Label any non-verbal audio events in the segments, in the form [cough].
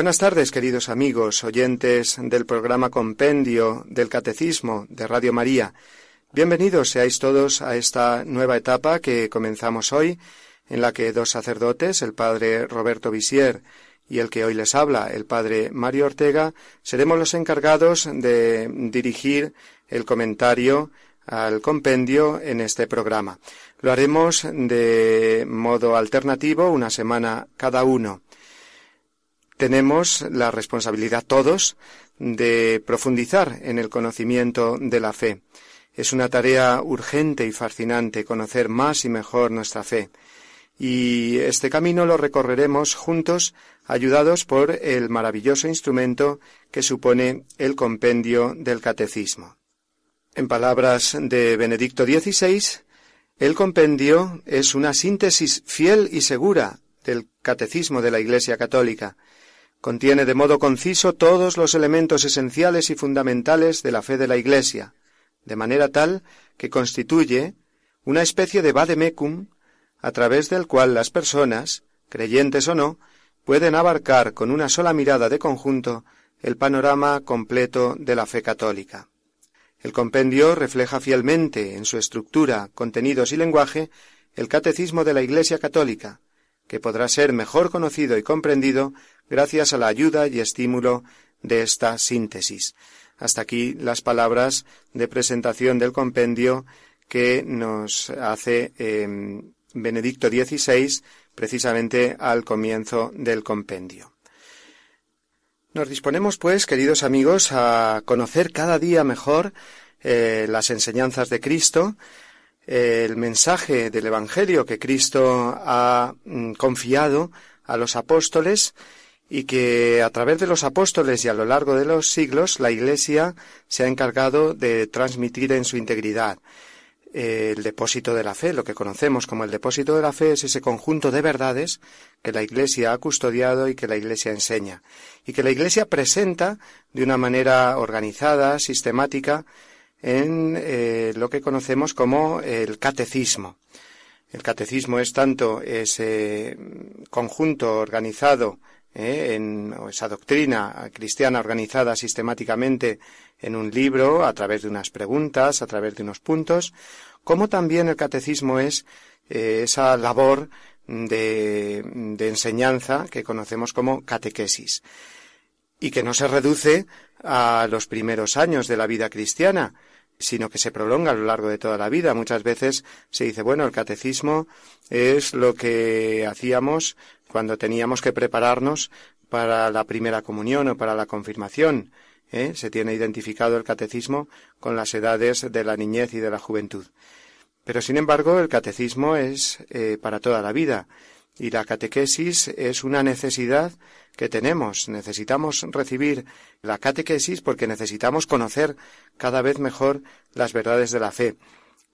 Buenas tardes, queridos amigos, oyentes del programa Compendio del Catecismo de Radio María. Bienvenidos seáis todos a esta nueva etapa que comenzamos hoy, en la que dos sacerdotes, el padre Roberto Visier y el que hoy les habla, el padre Mario Ortega, seremos los encargados de dirigir el comentario al compendio en este programa. Lo haremos de modo alternativo, una semana cada uno tenemos la responsabilidad todos de profundizar en el conocimiento de la fe. Es una tarea urgente y fascinante conocer más y mejor nuestra fe. Y este camino lo recorreremos juntos, ayudados por el maravilloso instrumento que supone el compendio del catecismo. En palabras de Benedicto XVI, el compendio es una síntesis fiel y segura del catecismo de la Iglesia Católica, Contiene de modo conciso todos los elementos esenciales y fundamentales de la fe de la Iglesia, de manera tal que constituye una especie de vademecum a través del cual las personas, creyentes o no, pueden abarcar con una sola mirada de conjunto el panorama completo de la fe católica. El compendio refleja fielmente en su estructura, contenidos y lenguaje el catecismo de la Iglesia católica, que podrá ser mejor conocido y comprendido gracias a la ayuda y estímulo de esta síntesis. Hasta aquí las palabras de presentación del compendio que nos hace em, Benedicto XVI precisamente al comienzo del compendio. Nos disponemos, pues, queridos amigos, a conocer cada día mejor eh, las enseñanzas de Cristo, el mensaje del Evangelio que Cristo ha mm, confiado a los apóstoles y que a través de los apóstoles y a lo largo de los siglos la Iglesia se ha encargado de transmitir en su integridad. El depósito de la fe, lo que conocemos como el depósito de la fe, es ese conjunto de verdades que la Iglesia ha custodiado y que la Iglesia enseña, y que la Iglesia presenta de una manera organizada, sistemática, en eh, lo que conocemos como el catecismo. El catecismo es tanto ese conjunto organizado eh, en o esa doctrina cristiana organizada sistemáticamente en un libro a través de unas preguntas, a través de unos puntos, como también el catecismo es eh, esa labor de, de enseñanza que conocemos como catequesis y que no se reduce a los primeros años de la vida cristiana, sino que se prolonga a lo largo de toda la vida. Muchas veces se dice, bueno, el catecismo es lo que hacíamos cuando teníamos que prepararnos para la primera comunión o para la confirmación. ¿eh? Se tiene identificado el catecismo con las edades de la niñez y de la juventud. Pero, sin embargo, el catecismo es eh, para toda la vida y la catequesis es una necesidad que tenemos. Necesitamos recibir la catequesis porque necesitamos conocer cada vez mejor las verdades de la fe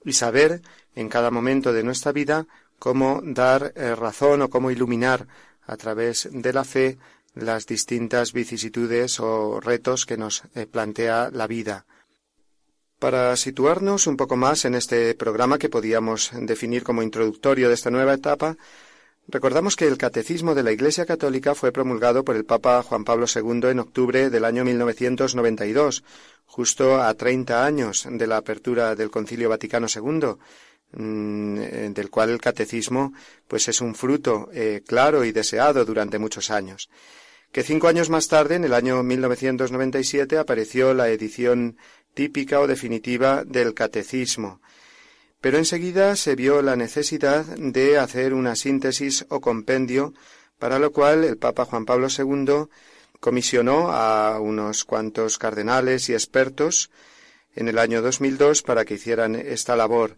y saber en cada momento de nuestra vida cómo dar eh, razón o cómo iluminar a través de la fe las distintas vicisitudes o retos que nos eh, plantea la vida. Para situarnos un poco más en este programa que podíamos definir como introductorio de esta nueva etapa, Recordamos que el Catecismo de la Iglesia Católica fue promulgado por el Papa Juan Pablo II en octubre del año 1992, justo a treinta años de la apertura del Concilio Vaticano II, mm, del cual el Catecismo pues es un fruto eh, claro y deseado durante muchos años. Que cinco años más tarde, en el año 1997, apareció la edición típica o definitiva del Catecismo, pero enseguida se vio la necesidad de hacer una síntesis o compendio, para lo cual el Papa Juan Pablo II comisionó a unos cuantos cardenales y expertos en el año 2002 para que hicieran esta labor.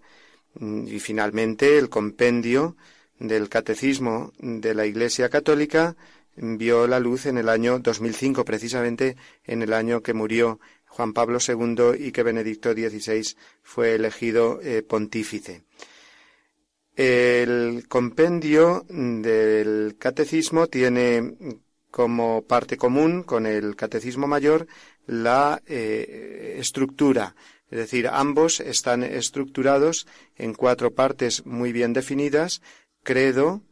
Y finalmente el compendio del Catecismo de la Iglesia Católica vio la luz en el año 2005, precisamente en el año que murió Juan Pablo II y que Benedicto XVI fue elegido eh, pontífice. El compendio del catecismo tiene como parte común con el catecismo mayor la eh, estructura, es decir, ambos están estructurados en cuatro partes muy bien definidas, credo,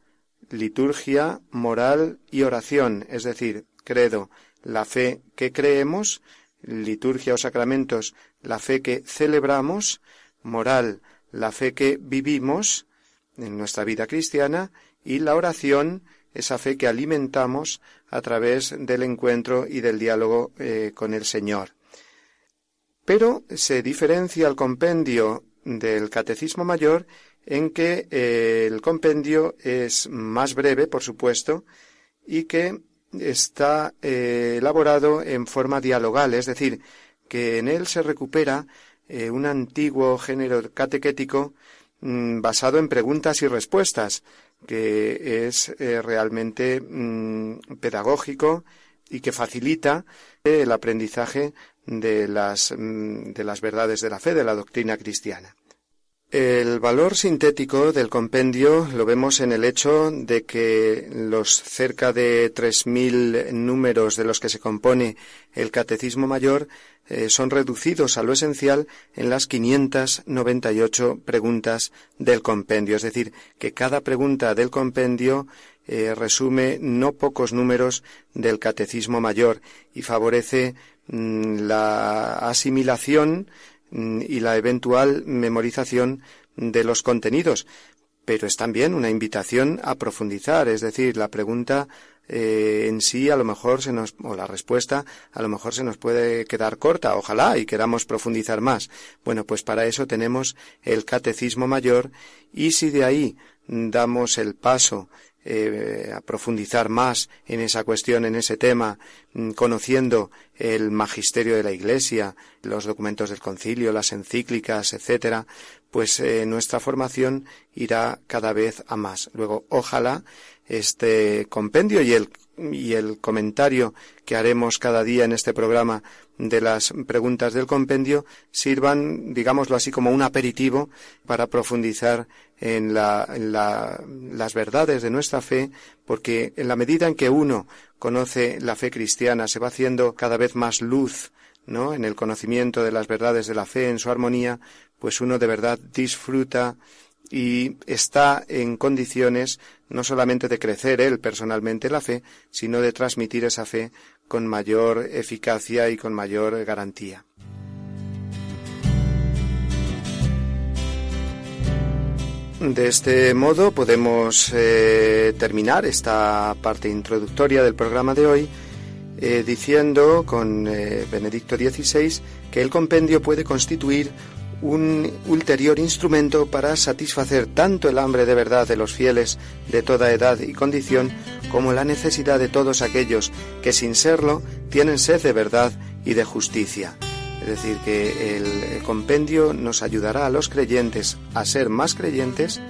liturgia, moral y oración, es decir, credo, la fe que creemos, liturgia o sacramentos, la fe que celebramos, moral, la fe que vivimos en nuestra vida cristiana, y la oración, esa fe que alimentamos a través del encuentro y del diálogo eh, con el Señor. Pero se diferencia el compendio del Catecismo Mayor en que eh, el compendio es más breve, por supuesto, y que está eh, elaborado en forma dialogal, es decir, que en él se recupera eh, un antiguo género catequético mm, basado en preguntas y respuestas, que es realmente mm, pedagógico y que facilita el aprendizaje de las, mm, de las verdades de la fe, de la doctrina cristiana. El valor sintético del compendio lo vemos en el hecho de que los cerca de tres mil números de los que se compone el Catecismo Mayor eh, son reducidos a lo esencial en las 598 preguntas del compendio. Es decir, que cada pregunta del compendio eh, resume no pocos números del Catecismo Mayor y favorece mm, la asimilación y la eventual memorización de los contenidos, pero es también una invitación a profundizar, es decir, la pregunta eh, en sí a lo mejor se nos, o la respuesta a lo mejor se nos puede quedar corta, ojalá y queramos profundizar más. Bueno, pues para eso tenemos el catecismo mayor y si de ahí damos el paso eh, a profundizar más en esa cuestión, en ese tema, mm, conociendo el magisterio de la Iglesia, los documentos del concilio, las encíclicas, etcétera, pues eh, nuestra formación irá cada vez a más. Luego, ojalá este compendio y el y el comentario que haremos cada día en este programa de las preguntas del compendio sirvan, digámoslo así, como un aperitivo para profundizar en, las verdades de nuestra fe, porque en la medida en que uno conoce la fe cristiana, se va haciendo cada vez más luz, ¿no? En el conocimiento de las verdades de la fe, en su armonía, pues uno de verdad disfruta y está en condiciones no solamente de crecer él personalmente la fe, sino de transmitir esa fe con mayor eficacia y con mayor garantía. De este modo podemos eh, terminar esta parte introductoria del programa de hoy eh, diciendo con eh, Benedicto XVI que el compendio puede constituir un ulterior instrumento para satisfacer tanto el hambre de verdad de los fieles de toda edad y condición como la necesidad de todos aquellos que sin serlo tienen sed de verdad y de justicia. Es decir, que el compendio nos ayudará a los creyentes a ser más creyentes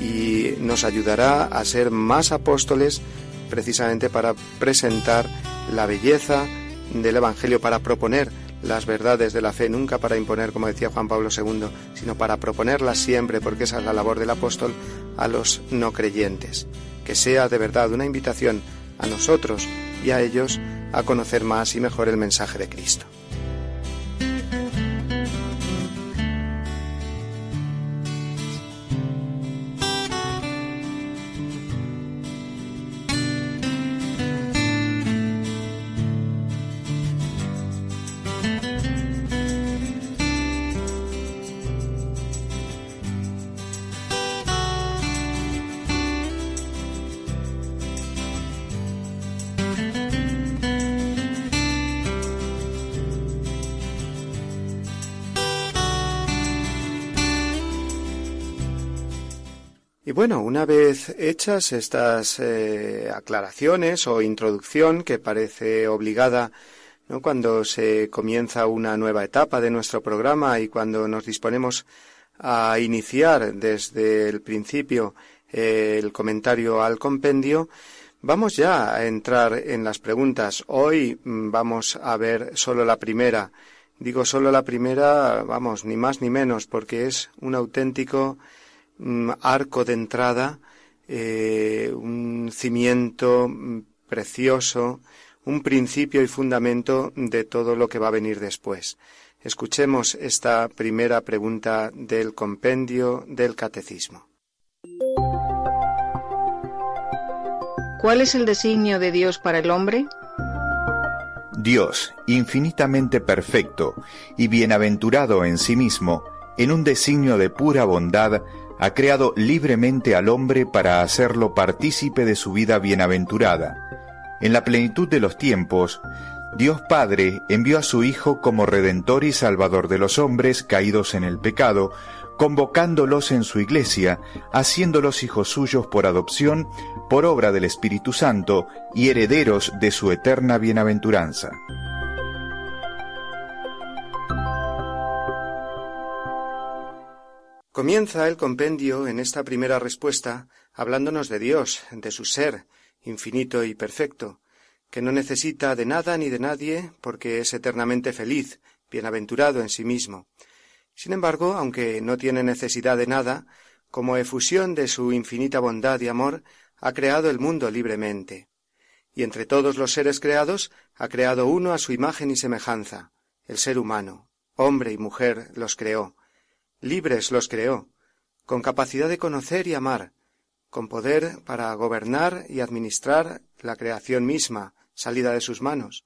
y nos ayudará a ser más apóstoles precisamente para presentar la belleza del Evangelio, para proponer las verdades de la fe, nunca para imponer, como decía Juan Pablo II, sino para proponerlas siempre, porque esa es la labor del apóstol, a los no creyentes. Que sea de verdad una invitación a nosotros y a ellos a conocer más y mejor el mensaje de Cristo. Bueno, una vez hechas estas eh, aclaraciones o introducción que parece obligada ¿no? cuando se comienza una nueva etapa de nuestro programa y cuando nos disponemos a iniciar desde el principio eh, el comentario al compendio, Vamos ya a entrar en las preguntas. Hoy mm, vamos a ver solo la primera. Digo solo la primera, vamos, ni más ni menos, porque es un auténtico arco de entrada, eh, un cimiento mm, precioso, un principio y fundamento de todo lo que va a venir después. Escuchemos esta primera pregunta del compendio del Catecismo. ¿Cuál es el designio de Dios para el hombre? Dios, infinitamente perfecto y bienaventurado en sí mismo, en un designio de pura bondad, ha creado libremente al hombre para hacerlo partícipe de su vida bienaventurada. En la plenitud de los tiempos, Dios Padre envió a su Hijo como Redentor y Salvador de los hombres caídos en el pecado, convocándolos en su iglesia, haciéndolos hijos suyos por adopción, por obra del Espíritu Santo y herederos de su eterna bienaventuranza. Comienza el compendio en esta primera respuesta hablándonos de Dios, de su ser, infinito y perfecto, que no necesita de nada ni de nadie porque es eternamente feliz, bienaventurado en sí mismo, sin embargo, aunque no tiene necesidad de nada, como efusión de su infinita bondad y amor, ha creado el mundo libremente. Y entre todos los seres creados, ha creado uno a su imagen y semejanza, el ser humano. Hombre y mujer los creó. Libres los creó, con capacidad de conocer y amar, con poder para gobernar y administrar la creación misma, salida de sus manos.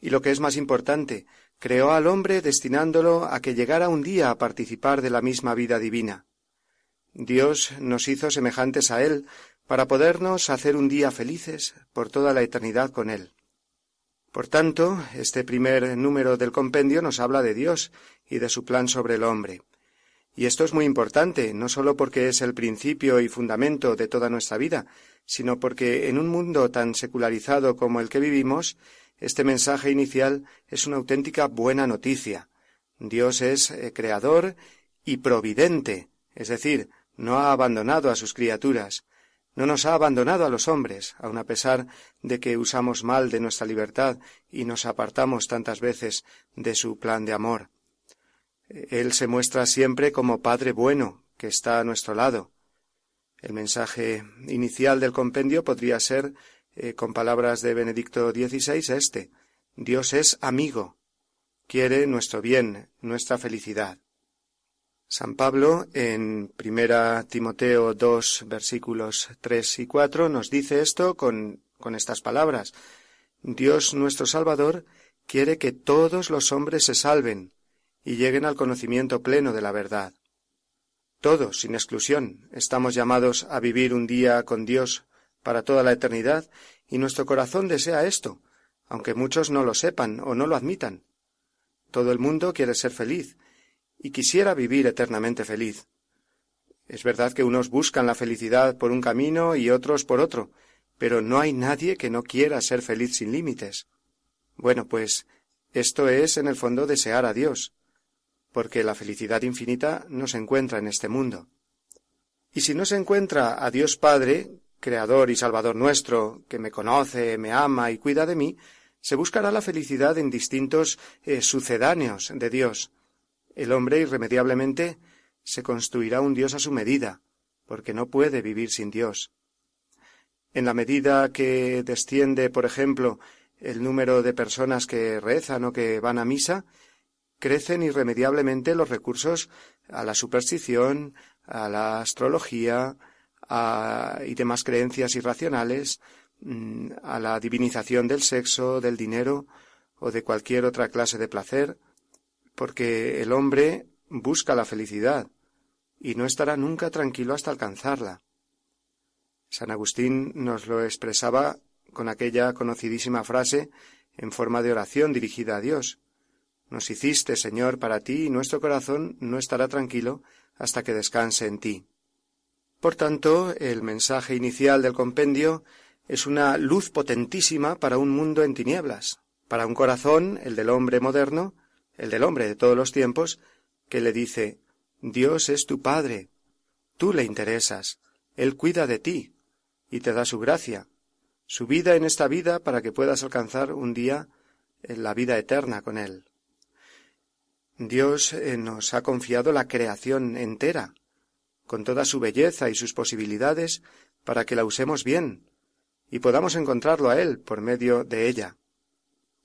Y lo que es más importante, creó al hombre destinándolo a que llegara un día a participar de la misma vida divina. Dios nos hizo semejantes a Él para podernos hacer un día felices por toda la eternidad con Él. Por tanto, este primer número del compendio nos habla de Dios y de su plan sobre el hombre. Y esto es muy importante, no sólo porque es el principio y fundamento de toda nuestra vida, sino porque en un mundo tan secularizado como el que vivimos, este mensaje inicial es una auténtica buena noticia. Dios es eh, creador y providente, es decir, no ha abandonado a sus criaturas, no nos ha abandonado a los hombres, aun a pesar de que usamos mal de nuestra libertad y nos apartamos tantas veces de su plan de amor. Él se muestra siempre como Padre bueno, que está a nuestro lado. El mensaje inicial del compendio podría ser eh, con palabras de Benedicto XVI, este. Dios es amigo, quiere nuestro bien, nuestra felicidad. San Pablo, en primera Timoteo 2, versículos 3 y 4, nos dice esto con, con estas palabras. Dios nuestro Salvador quiere que todos los hombres se salven y lleguen al conocimiento pleno de la verdad. Todos, sin exclusión, estamos llamados a vivir un día con Dios para toda la eternidad, y nuestro corazón desea esto, aunque muchos no lo sepan o no lo admitan. Todo el mundo quiere ser feliz, y quisiera vivir eternamente feliz. Es verdad que unos buscan la felicidad por un camino y otros por otro, pero no hay nadie que no quiera ser feliz sin límites. Bueno, pues esto es en el fondo desear a Dios, porque la felicidad infinita no se encuentra en este mundo. Y si no se encuentra a Dios Padre, Creador y Salvador nuestro, que me conoce, me ama y cuida de mí, se buscará la felicidad en distintos eh, sucedáneos de Dios. El hombre irremediablemente se construirá un Dios a su medida, porque no puede vivir sin Dios. En la medida que desciende, por ejemplo, el número de personas que rezan o que van a misa, crecen irremediablemente los recursos a la superstición, a la astrología, y demás creencias irracionales, mm, a la divinización del sexo, del dinero o de cualquier otra clase de placer, porque el hombre busca la felicidad y no estará nunca tranquilo hasta alcanzarla. San Agustín nos lo expresaba con aquella conocidísima frase en forma de oración dirigida a Dios. Nos hiciste, Señor, para ti, y nuestro corazón no estará tranquilo hasta que descanse en ti. Por tanto, el mensaje inicial del compendio es una luz potentísima para un mundo en tinieblas, para un corazón, el del hombre moderno, el del hombre de todos los tiempos, que le dice Dios es tu Padre, tú le interesas, Él cuida de ti, y te da su gracia, su vida en esta vida para que puedas alcanzar un día la vida eterna con Él. Dios eh, nos ha confiado la creación entera, con toda su belleza y sus posibilidades, para que la usemos bien y podamos encontrarlo a Él por medio de ella.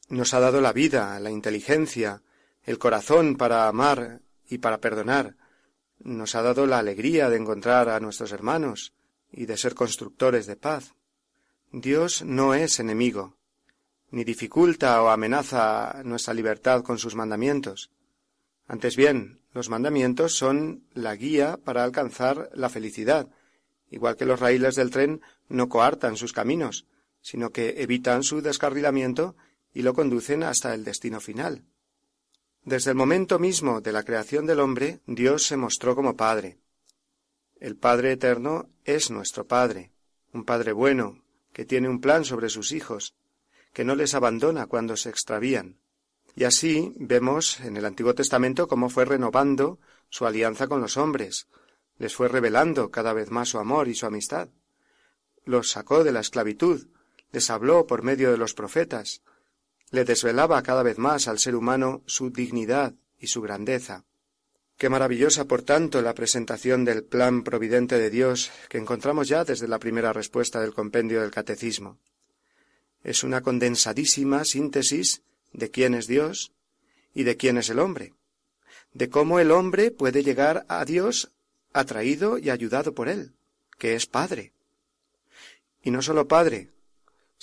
Nos ha dado la vida, la inteligencia, el corazón para amar y para perdonar. Nos ha dado la alegría de encontrar a nuestros hermanos y de ser constructores de paz. Dios no es enemigo, ni dificulta o amenaza nuestra libertad con sus mandamientos. Antes bien, los mandamientos son la guía para alcanzar la felicidad, igual que los raíles del tren no coartan sus caminos, sino que evitan su descarrilamiento y lo conducen hasta el destino final. Desde el momento mismo de la creación del hombre, Dios se mostró como Padre. El Padre Eterno es nuestro Padre, un Padre bueno, que tiene un plan sobre sus hijos, que no les abandona cuando se extravían. Y así vemos en el Antiguo Testamento cómo fue renovando su alianza con los hombres, les fue revelando cada vez más su amor y su amistad. Los sacó de la esclavitud, les habló por medio de los profetas, le desvelaba cada vez más al ser humano su dignidad y su grandeza. Qué maravillosa, por tanto, la presentación del plan providente de Dios que encontramos ya desde la primera respuesta del compendio del Catecismo. Es una condensadísima síntesis de quién es Dios y de quién es el hombre, de cómo el hombre puede llegar a Dios atraído y ayudado por él, que es Padre. Y no solo Padre,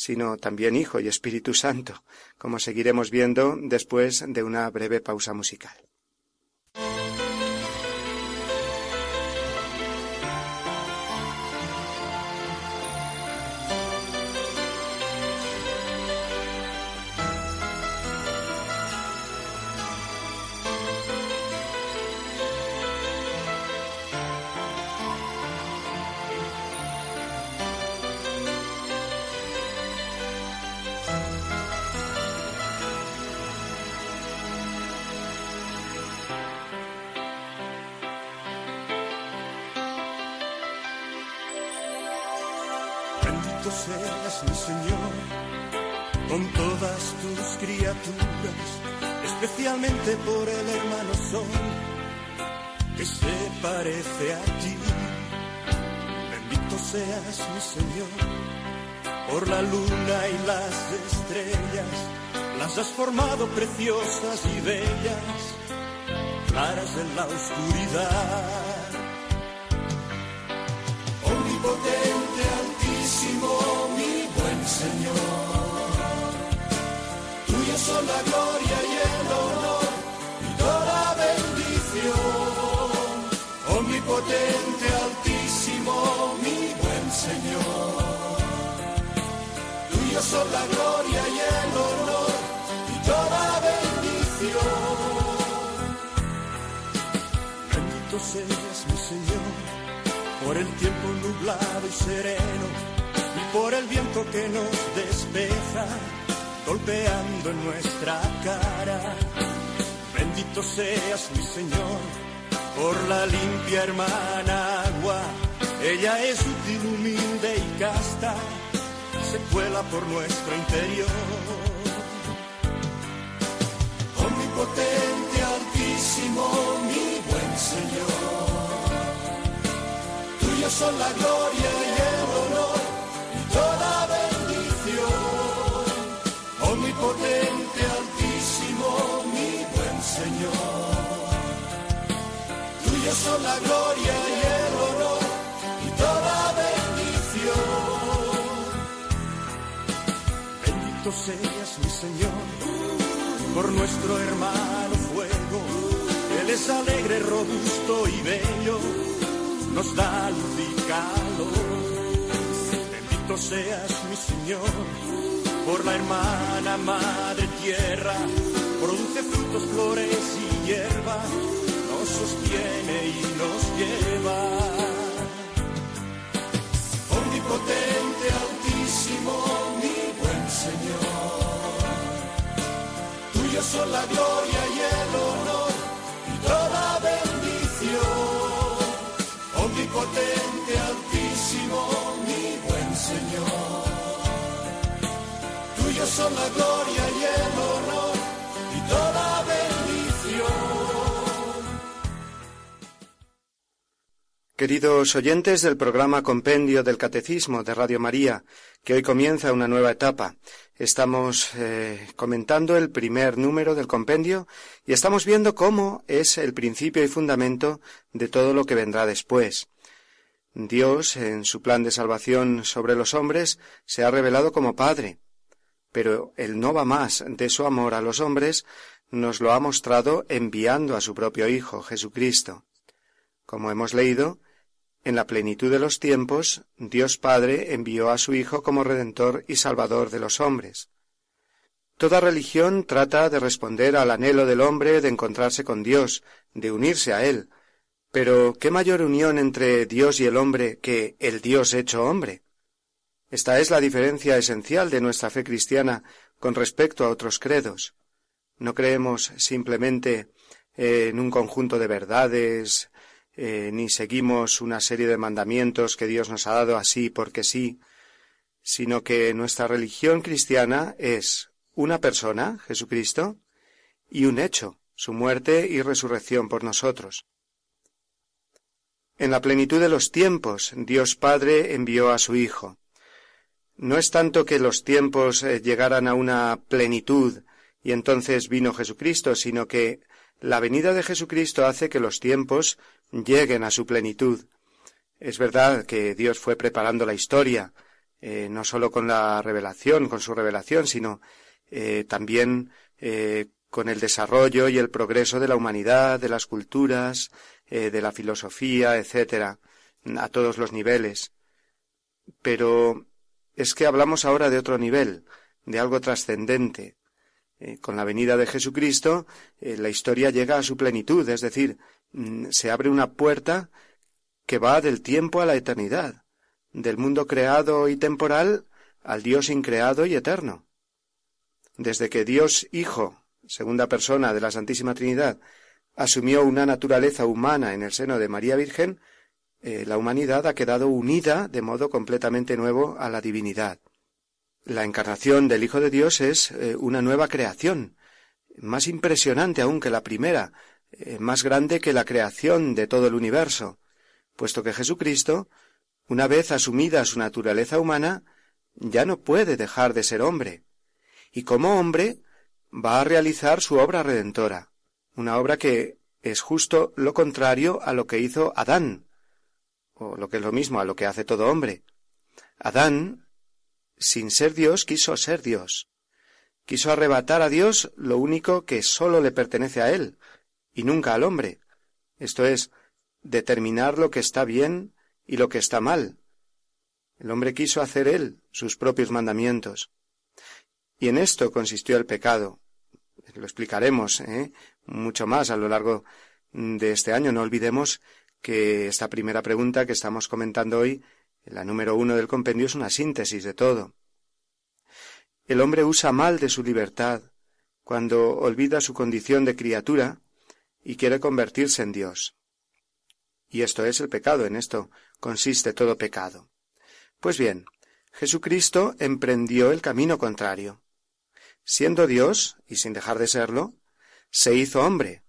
sino también Hijo y Espíritu Santo, como seguiremos viendo después de una breve pausa musical. Seas mi Señor con todas tus criaturas, especialmente por el hermano Sol que se parece a ti. Bendito seas mi Señor por la luna y las estrellas, las has formado preciosas y bellas, claras en la oscuridad. Gloria y el honor y toda bendición. Omnipotente, altísimo, mi buen Señor. Tuya son la gloria y el honor y toda bendición. Bendito seas, mi Señor, por el tiempo nublado y sereno por el viento que nos despeja, golpeando en nuestra cara. Bendito seas mi Señor, por la limpia hermana agua. Ella es útil, humilde y casta, se cuela por nuestro interior. Omnipotente, altísimo, mi buen Señor. Tuya son la gloria y Señor. Tuya son la gloria y el honor y toda bendición. Bendito seas, mi Señor, por nuestro hermano fuego. Él es alegre, robusto y bello, nos da luz y calor seas mi Señor, por la hermana madre tierra, produce frutos, flores y hierba, nos sostiene y nos lleva. Queridos oyentes del programa Compendio del Catecismo de Radio María, que hoy comienza una nueva etapa. Estamos eh, comentando el primer número del compendio y estamos viendo cómo es el principio y fundamento de todo lo que vendrá después. Dios, en su plan de salvación sobre los hombres, se ha revelado como Padre, pero Él no va más de su amor a los hombres, nos lo ha mostrado enviando a su propio Hijo, Jesucristo. Como hemos leído, en la plenitud de los tiempos, Dios Padre envió a su Hijo como Redentor y Salvador de los hombres. Toda religión trata de responder al anhelo del hombre de encontrarse con Dios, de unirse a Él, pero ¿qué mayor unión entre Dios y el hombre que el Dios hecho hombre? Esta es la diferencia esencial de nuestra fe cristiana con respecto a otros credos. No creemos simplemente en un conjunto de verdades, eh, ni seguimos una serie de mandamientos que Dios nos ha dado así porque sí, sino que nuestra religión cristiana es una persona, Jesucristo, y un hecho, su muerte y resurrección por nosotros. En la plenitud de los tiempos, Dios Padre envió a su Hijo. No es tanto que los tiempos eh, llegaran a una plenitud y entonces vino Jesucristo, sino que la venida de Jesucristo hace que los tiempos lleguen a su plenitud. Es verdad que Dios fue preparando la historia, eh, no sólo con la revelación, con su revelación, sino eh, también con el desarrollo y el progreso de la humanidad, de las culturas, eh, de la filosofía, etcétera, a todos los niveles. Pero es que hablamos ahora de otro nivel, de algo trascendente. Eh, con la venida de Jesucristo, eh, la historia llega a su plenitud, es decir, mm, se abre una puerta que va del tiempo a la eternidad, del mundo creado y temporal al Dios increado y eterno. Desde que Dios Hijo, segunda persona de la Santísima Trinidad, asumió una naturaleza humana en el seno de María Virgen, eh, la humanidad ha quedado unida de modo completamente nuevo a la divinidad. La encarnación del Hijo de Dios es eh, una nueva creación, más impresionante aún que la primera, eh, más grande que la creación de todo el universo, puesto que Jesucristo, una vez asumida su naturaleza humana, ya no puede dejar de ser hombre, y como hombre va a realizar su obra redentora una obra que es justo lo contrario a lo que hizo Adán, o lo que es lo mismo a lo que hace todo hombre. Adán, sin ser Dios, quiso ser Dios. Quiso arrebatar a Dios lo único que sólo le pertenece a él, y nunca al hombre. Esto es, determinar lo que está bien y lo que está mal. El hombre quiso hacer él sus propios mandamientos. Y en esto consistió el pecado. Lo explicaremos, ¿eh? mucho más a lo largo de este año. No olvidemos que esta primera pregunta que estamos comentando hoy, la número uno del compendio, es una síntesis de todo. El hombre usa mal de su libertad cuando olvida su condición de criatura y quiere convertirse en Dios. Y esto es el pecado, en esto consiste todo pecado. Pues bien, Jesucristo emprendió el camino contrario. Siendo Dios, y sin dejar de serlo, se hizo hombre,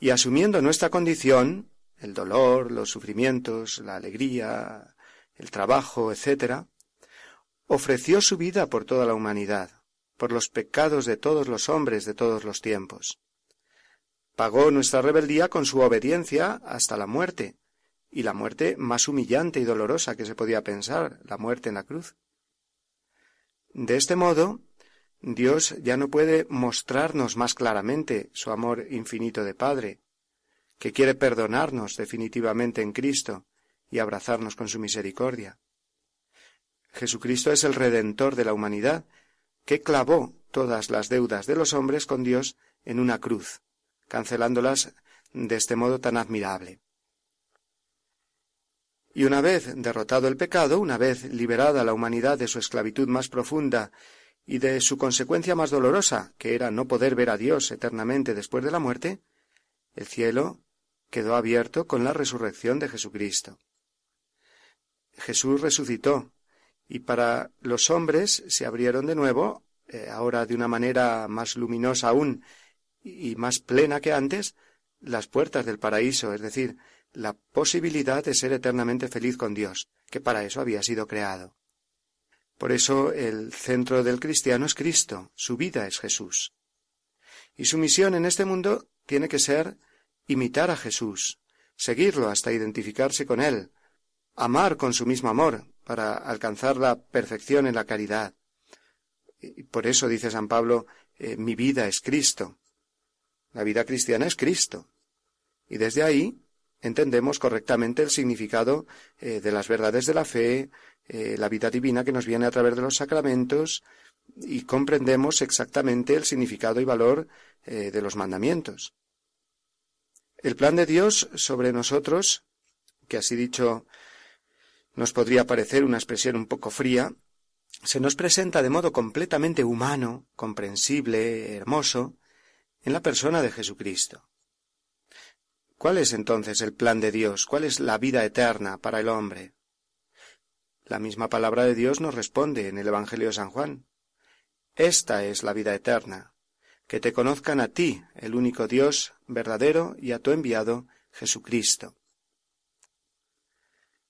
y asumiendo nuestra condición, el dolor, los sufrimientos, la alegría, el trabajo, etc., ofreció su vida por toda la humanidad, por los pecados de todos los hombres de todos los tiempos. Pagó nuestra rebeldía con su obediencia hasta la muerte, y la muerte más humillante y dolorosa que se podía pensar, la muerte en la cruz. De este modo, Dios ya no puede mostrarnos más claramente su amor infinito de Padre, que quiere perdonarnos definitivamente en Cristo y abrazarnos con su misericordia. Jesucristo es el Redentor de la humanidad, que clavó todas las deudas de los hombres con Dios en una cruz, cancelándolas de este modo tan admirable. Y una vez derrotado el pecado, una vez liberada la humanidad de su esclavitud más profunda y de su consecuencia más dolorosa, que era no poder ver a Dios eternamente después de la muerte, el cielo quedó abierto con la resurrección de Jesucristo. Jesús resucitó, y para los hombres se abrieron de nuevo eh, ahora de una manera más luminosa aún y más plena que antes, las puertas del paraíso, es decir, la posibilidad de ser eternamente feliz con Dios, que para eso había sido creado. Por eso el centro del cristiano es Cristo, su vida es Jesús. Y su misión en este mundo tiene que ser imitar a Jesús, seguirlo hasta identificarse con Él, amar con su mismo amor para alcanzar la perfección en la caridad. Y por eso dice San Pablo, eh, mi vida es Cristo. La vida cristiana es Cristo. Y desde ahí entendemos correctamente el significado eh, de las verdades de la fe, eh, la vida divina que nos viene a través de los sacramentos, y comprendemos exactamente el significado y valor de los mandamientos. El plan de Dios sobre nosotros, que así dicho nos podría parecer una expresión un poco fría, se nos presenta de modo completamente humano, comprensible, hermoso, en la persona de Jesucristo. ¿Cuál es entonces el plan de Dios? ¿Cuál es la vida eterna para el hombre? La misma palabra de Dios nos responde en el Evangelio de San Juan. Esta es la vida eterna, que te conozcan a ti, el único Dios verdadero, y a tu enviado, Jesucristo.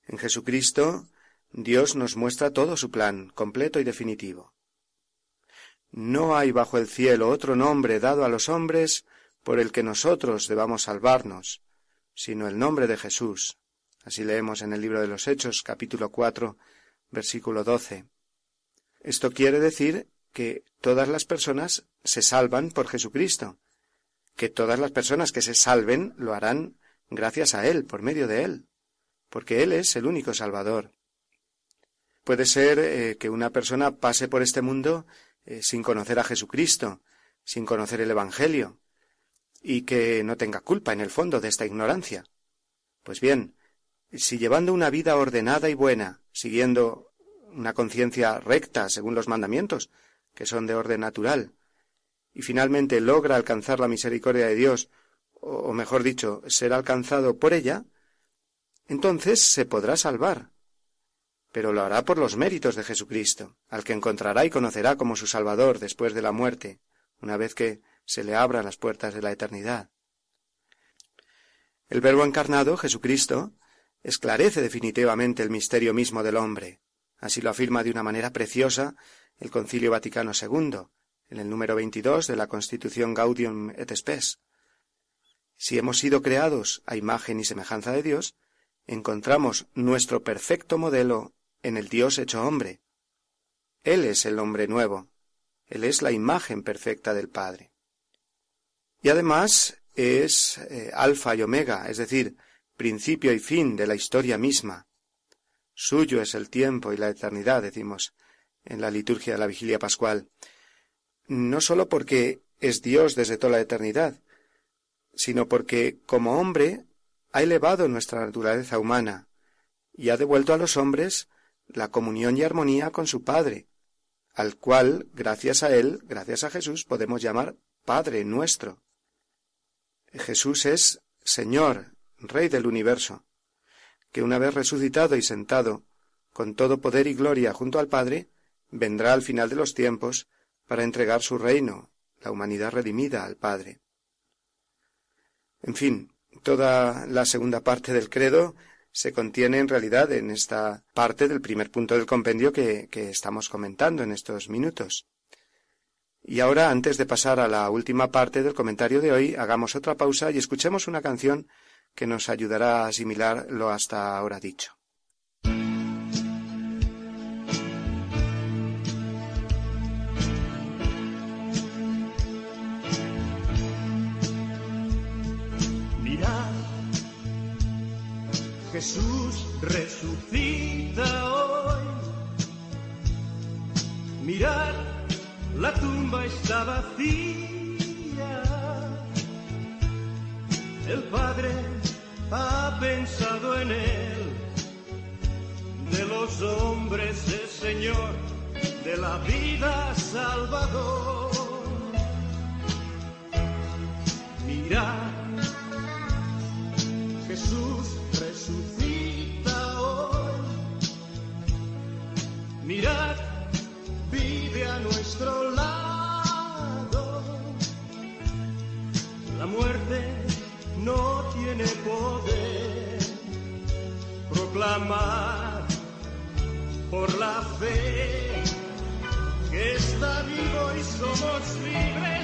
En Jesucristo, Dios nos muestra todo su plan, completo y definitivo. No hay bajo el cielo otro nombre dado a los hombres por el que nosotros debamos salvarnos, sino el nombre de Jesús. Así leemos en el libro de los Hechos, capítulo cuatro, versículo doce. Esto quiere decir que todas las personas se salvan por Jesucristo, que todas las personas que se salven lo harán gracias a Él, por medio de Él porque Él es el único Salvador. Puede ser eh, que una persona pase por este mundo eh, sin conocer a Jesucristo, sin conocer el Evangelio, y que no tenga culpa en el fondo de esta ignorancia. Pues bien, si llevando una vida ordenada y buena, siguiendo una conciencia recta según los mandamientos, que son de orden natural, y finalmente logra alcanzar la misericordia de Dios, o mejor dicho, ser alcanzado por ella, entonces se podrá salvar. Pero lo hará por los méritos de Jesucristo, al que encontrará y conocerá como su Salvador después de la muerte, una vez que se le abran las puertas de la eternidad. El Verbo encarnado, Jesucristo, esclarece definitivamente el misterio mismo del hombre. Así lo afirma de una manera preciosa el Concilio Vaticano II, en el número 22 de la Constitución Gaudium et Spes. Si hemos sido creados a imagen y semejanza de Dios, encontramos nuestro perfecto modelo en el Dios hecho hombre. Él es el hombre nuevo, Él es la imagen perfecta del Padre. Y además es eh, alfa y omega, es decir, principio y fin de la historia misma. Suyo es el tiempo y la eternidad, decimos en la liturgia de la vigilia pascual, no sólo porque es Dios desde toda la eternidad, sino porque como hombre ha elevado nuestra naturaleza humana y ha devuelto a los hombres la comunión y armonía con su Padre, al cual, gracias a Él, gracias a Jesús, podemos llamar Padre nuestro. Jesús es Señor, Rey del universo, que una vez resucitado y sentado, con todo poder y gloria junto al Padre, vendrá al final de los tiempos para entregar su reino, la humanidad redimida al Padre. En fin, Toda la segunda parte del credo se contiene en realidad en esta parte del primer punto del compendio que, que estamos comentando en estos minutos. Y ahora, antes de pasar a la última parte del comentario de hoy, hagamos otra pausa y escuchemos una canción que nos ayudará a asimilar lo hasta ahora dicho. Jesús resucita hoy. Mirad, la tumba está vacía. El Padre ha pensado en él. De los hombres es Señor, de la vida Salvador. Mirad, Jesús Mirad, vive a nuestro lado. La muerte no tiene poder. Proclamar por la fe que está vivo y somos libres.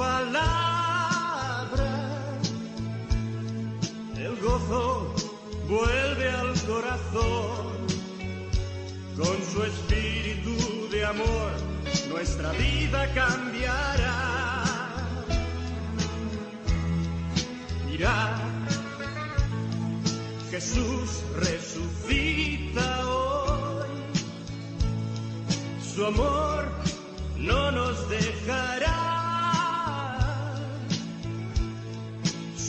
Palabra, el gozo vuelve al corazón, con su espíritu de amor nuestra vida cambiará. Mirad, Jesús resucita hoy. Su amor no nos dejará.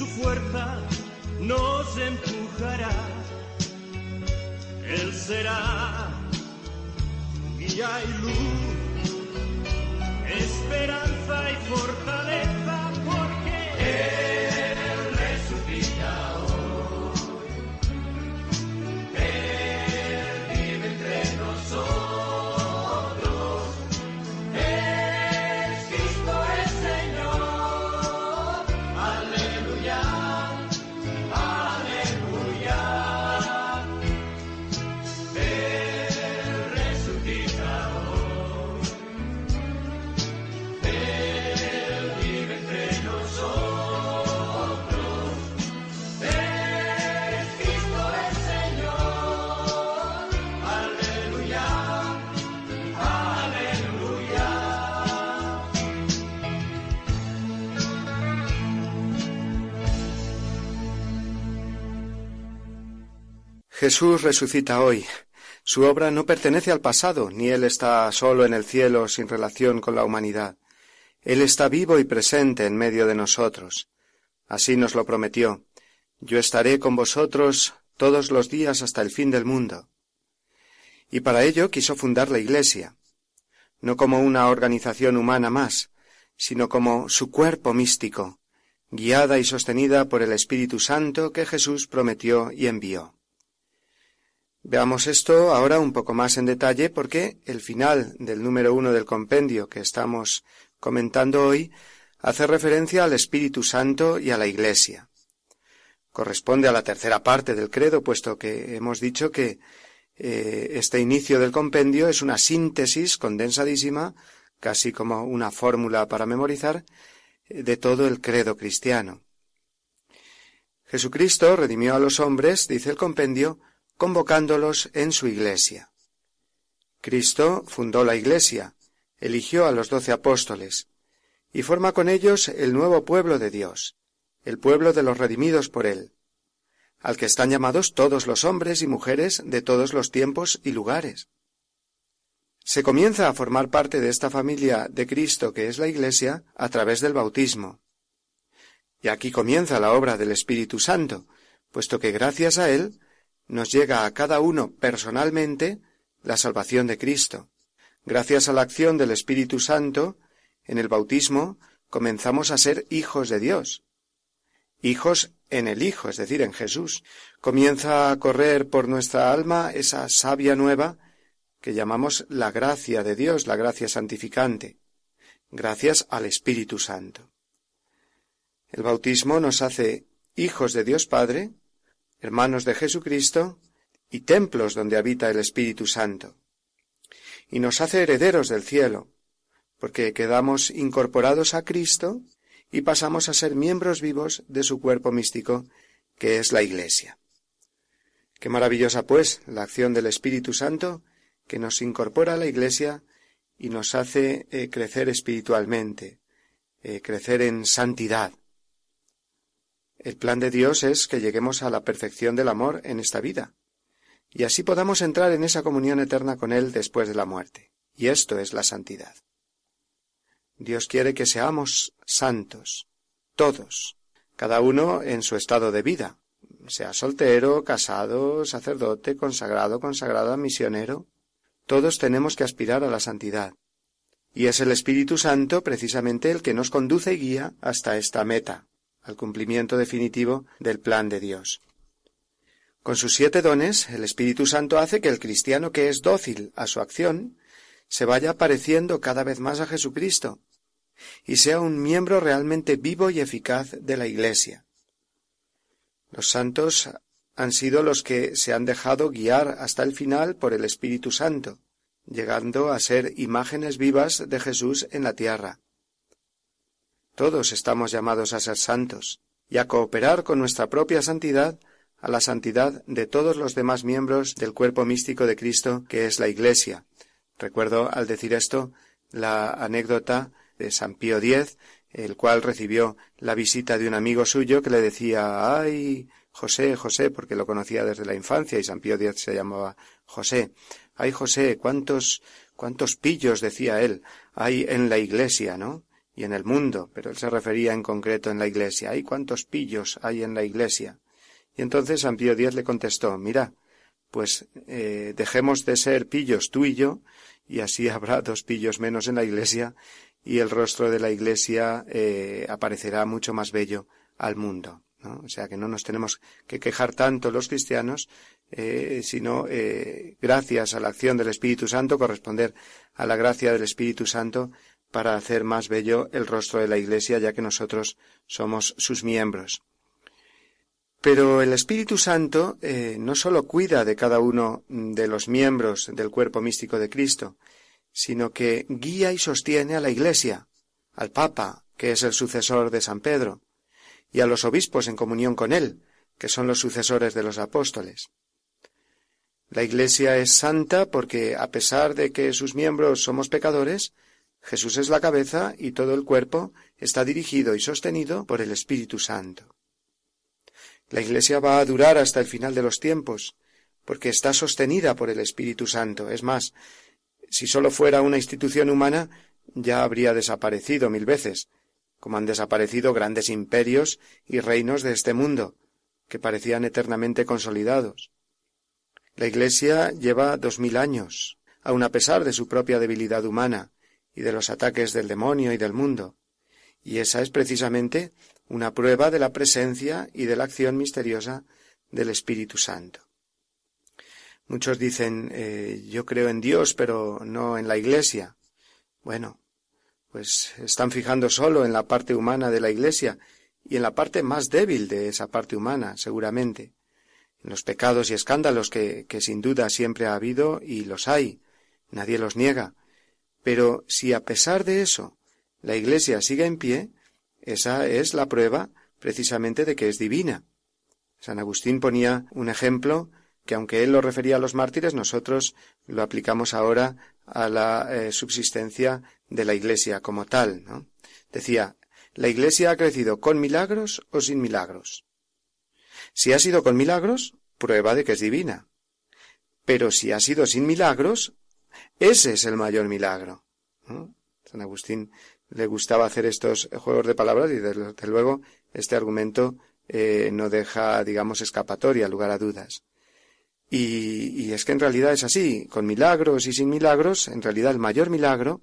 Su fuerza nos empujará. Él será guía y luz, esperanza y fortaleza porque Él Jesús resucita hoy. Su obra no pertenece al pasado, ni Él está solo en el cielo sin relación con la humanidad. Él está vivo y presente en medio de nosotros. Así nos lo prometió. Yo estaré con vosotros todos los días hasta el fin del mundo. Y para ello quiso fundar la Iglesia, no como una organización humana más, sino como su cuerpo místico, guiada y sostenida por el Espíritu Santo que Jesús prometió y envió. Veamos esto ahora un poco más en detalle porque el final del número uno del compendio que estamos comentando hoy hace referencia al Espíritu Santo y a la Iglesia. Corresponde a la tercera parte del credo, puesto que hemos dicho que eh, este inicio del compendio es una síntesis condensadísima, casi como una fórmula para memorizar, eh, de todo el credo cristiano. Jesucristo redimió a los hombres, dice el compendio, convocándolos en su iglesia. Cristo fundó la iglesia, eligió a los doce apóstoles, y forma con ellos el nuevo pueblo de Dios, el pueblo de los redimidos por él, al que están llamados todos los hombres y mujeres de todos los tiempos y lugares. Se comienza a formar parte de esta familia de Cristo que es la Iglesia a través del bautismo. Y aquí comienza la obra del Espíritu Santo, puesto que gracias a él nos llega a cada uno personalmente la salvación de Cristo. Gracias a la acción del Espíritu Santo, en el bautismo comenzamos a ser hijos de Dios. Hijos en el Hijo, es decir, en Jesús. Comienza a correr por nuestra alma esa savia nueva que llamamos la gracia de Dios, la gracia santificante, gracias al Espíritu Santo. El bautismo nos hace hijos de Dios Padre, hermanos de Jesucristo y templos donde habita el Espíritu Santo. Y nos hace herederos del cielo, porque quedamos incorporados a Cristo y pasamos a ser miembros vivos de su cuerpo místico, que es la Iglesia. Qué maravillosa, pues, la acción del Espíritu Santo, que nos incorpora a la Iglesia y nos hace eh, crecer espiritualmente, eh, crecer en santidad. El plan de Dios es que lleguemos a la perfección del amor en esta vida, y así podamos entrar en esa comunión eterna con Él después de la muerte. Y esto es la santidad. Dios quiere que seamos santos, todos, cada uno en su estado de vida, sea soltero, casado, sacerdote, consagrado, consagrada, misionero. Todos tenemos que aspirar a la santidad. Y es el Espíritu Santo precisamente el que nos conduce y guía hasta esta meta, al cumplimiento definitivo del plan de Dios. Con sus siete dones, el Espíritu Santo hace que el cristiano que es dócil a su acción se vaya pareciendo cada vez más a Jesucristo y sea un miembro realmente vivo y eficaz de la Iglesia. Los santos han sido los que se han dejado guiar hasta el final por el Espíritu Santo, llegando a ser imágenes vivas de Jesús en la tierra. Todos estamos llamados a ser santos y a cooperar con nuestra propia santidad a la santidad de todos los demás miembros del cuerpo místico de Cristo que es la Iglesia. Recuerdo al decir esto la anécdota de San Pío X, el cual recibió la visita de un amigo suyo que le decía ay José, José, porque lo conocía desde la infancia y San Pío X se llamaba José. Ay José, cuántos cuántos pillos decía él hay en la iglesia, ¿no? Y en el mundo, pero él se refería en concreto en la iglesia. ¡Ay, cuántos pillos hay en la iglesia! Y entonces San Pío X le contestó, mira, pues eh, dejemos de ser pillos tú y yo, y así [laughs] habrá dos pillos menos en la iglesia, y el rostro de la iglesia eh, aparecerá mucho más bello al mundo. ¿no? O sea que no nos tenemos que quejar tanto los cristianos, eh, sino gracias a la acción del Espíritu Santo, corresponder a la gracia del Espíritu Santo para hacer más bello el rostro de la Iglesia, ya que nosotros somos sus miembros. Pero el Espíritu Santo eh, no sólo cuida de cada uno de los miembros del cuerpo místico de Cristo, sino que guía y sostiene a la Iglesia, al Papa, que es el sucesor de San Pedro, y a los obispos en comunión con él, que son los sucesores de los apóstoles. La Iglesia es santa porque, a pesar de que sus miembros somos pecadores, Jesús es la cabeza y todo el cuerpo está dirigido y sostenido por el Espíritu Santo. La Iglesia va a durar hasta el final de los tiempos, porque está sostenida por el Espíritu Santo. Es más, si sólo fuera una institución humana, ya habría desaparecido mil veces, como han desaparecido grandes imperios y reinos de este mundo, que parecían eternamente consolidados. La Iglesia lleva dos mil años, aun a pesar de su propia debilidad humana, y de los ataques del demonio y del mundo. Y esa es precisamente una prueba de la presencia y de la acción misteriosa del Espíritu Santo. Muchos dicen eh, yo creo en Dios, pero no en la Iglesia. Bueno, pues están fijando solo en la parte humana de la Iglesia y en la parte más débil de esa parte humana, seguramente, en los pecados y escándalos que, que sin duda siempre ha habido y los hay, nadie los niega, pero si a pesar de eso la Iglesia sigue en pie, esa es la prueba precisamente de que es divina. San Agustín ponía un ejemplo que aunque él lo refería a los mártires, nosotros lo aplicamos ahora a la eh, subsistencia de la Iglesia como tal. Decía, la Iglesia ha crecido con milagros o sin milagros. Si ha sido con milagros, prueba de que es divina. Pero si ha sido sin milagros, ese es el mayor milagro. San Agustín le gustaba hacer estos juegos de palabras y desde luego este argumento eh, no deja, digamos, escapatoria, lugar a dudas. Y, es que en realidad es así, con milagros y sin milagros, en realidad el mayor milagro,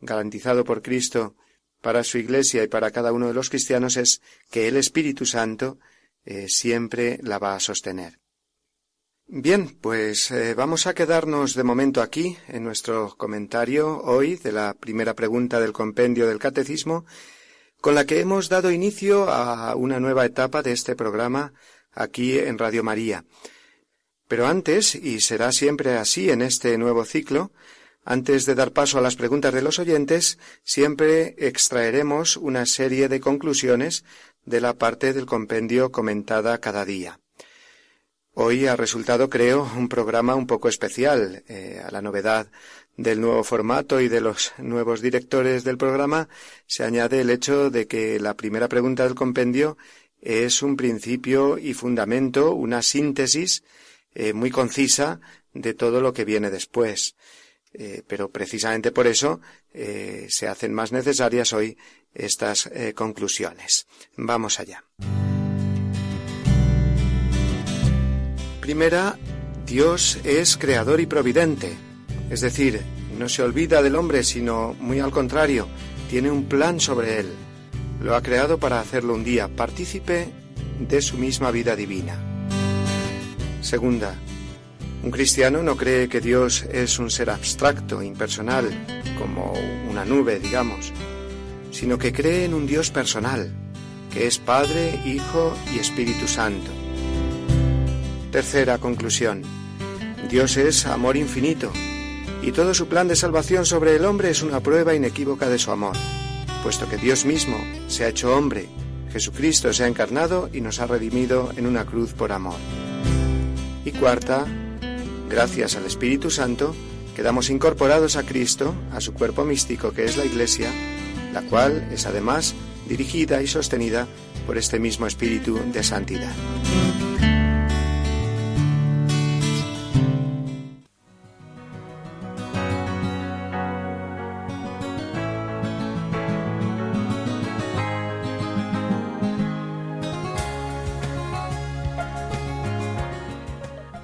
garantizado por Cristo para su Iglesia y para cada uno de los cristianos, es que el Espíritu Santo eh, siempre la va a sostener. Bien, pues eh, vamos a quedarnos de momento aquí en nuestro comentario hoy de la primera pregunta del compendio del Catecismo, con la que hemos dado inicio a una nueva etapa de este programa aquí en Radio María. Pero antes, y será siempre así en este nuevo ciclo, Antes de dar paso a las preguntas de los oyentes, siempre extraeremos una serie de conclusiones de la parte del compendio comentada cada día. Hoy ha resultado, creo, un programa un poco especial. Eh, a la novedad del nuevo formato y de los nuevos directores del programa se añade el hecho de que la primera pregunta del compendio es un principio y fundamento, una síntesis eh, muy concisa de todo lo que viene después. Eh, pero precisamente por eso se hacen más necesarias hoy estas conclusiones. Vamos allá. Primera, Dios es creador y providente, es decir, no se olvida del hombre, sino muy al contrario, tiene un plan sobre él. Lo ha creado para hacerlo un día partícipe de su misma vida divina. Segunda, un cristiano no cree que Dios es un ser abstracto, impersonal, como una nube, digamos, sino que cree en un Dios personal, que es Padre, Hijo y Espíritu Santo. Tercera conclusión. Dios es amor infinito, y todo su plan de salvación sobre el hombre es una prueba inequívoca de su amor, puesto que Dios mismo se ha hecho hombre, Jesucristo se ha encarnado y nos ha redimido en una cruz por amor. Y cuarta, gracias al Espíritu Santo, quedamos incorporados a Cristo, a su cuerpo místico que es la Iglesia, la cual es además dirigida y sostenida por este mismo Espíritu de Santidad.